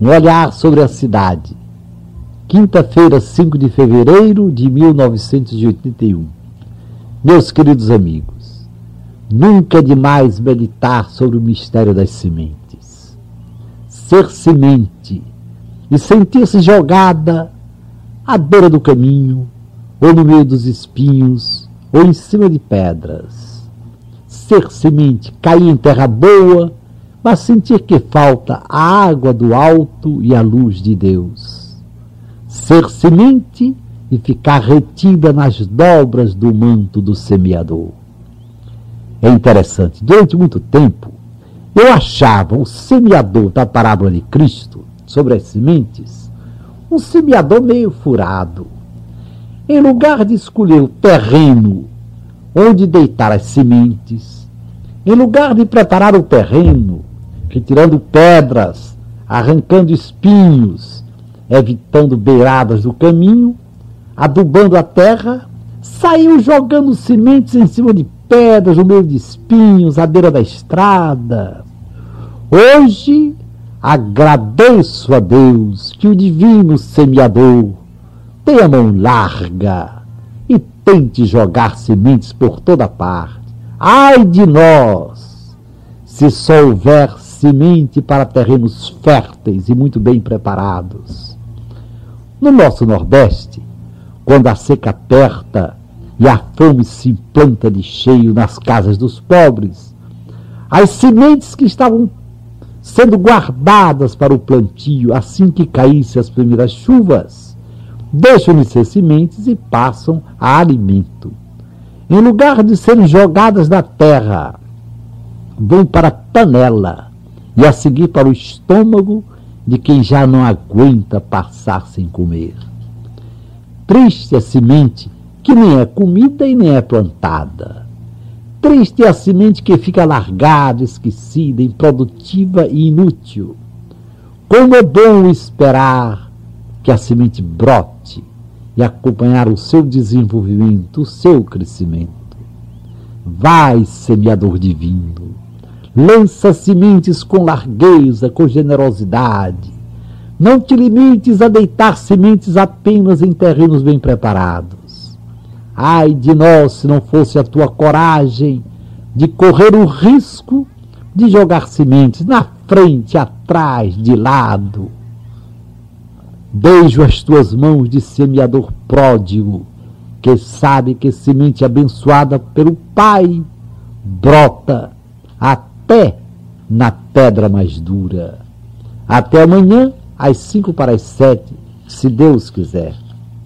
Um olhar sobre a cidade. Quinta-feira, 5 de fevereiro de 1981. Meus queridos amigos, nunca é demais meditar sobre o mistério das sementes. Ser semente e sentir-se jogada à beira do caminho, ou no meio dos espinhos, ou em cima de pedras. Ser semente, cair em terra boa, mas sentir que falta a água do alto e a luz de Deus. Ser semente e ficar retida nas dobras do manto do semeador. É interessante, durante muito tempo, eu achava o semeador da parábola de Cristo sobre as sementes um semeador meio furado. Em lugar de escolher o terreno onde deitar as sementes, em lugar de preparar o terreno retirando pedras, arrancando espinhos, evitando beiradas do caminho, adubando a terra, saiu jogando sementes em cima de pedras, no meio de espinhos, à beira da estrada. Hoje agradeço a Deus que o divino semeador tenha a mão larga e tente jogar sementes por toda parte. Ai de nós, se só houver semente para terrenos férteis e muito bem preparados. No nosso Nordeste, quando a seca aperta e a fome se implanta de cheio nas casas dos pobres, as sementes que estavam sendo guardadas para o plantio assim que caíssem as primeiras chuvas, deixam de ser sementes e passam a alimento. Em lugar de serem jogadas na terra, vão para a panela e a seguir para o estômago de quem já não aguenta passar sem comer. Triste a semente que nem é comida e nem é plantada. Triste é a semente que fica largada, esquecida, improdutiva e inútil. Como é bom esperar que a semente brote e acompanhar o seu desenvolvimento, o seu crescimento. Vai, semeador divino, Lança sementes com largueza, com generosidade. Não te limites a deitar sementes apenas em terrenos bem preparados. Ai de nós se não fosse a tua coragem de correr o risco de jogar sementes na frente, atrás, de lado. Beijo as tuas mãos de semeador pródigo, que sabe que semente abençoada pelo Pai brota até pé na pedra mais dura. Até amanhã, às cinco para as sete, se Deus quiser.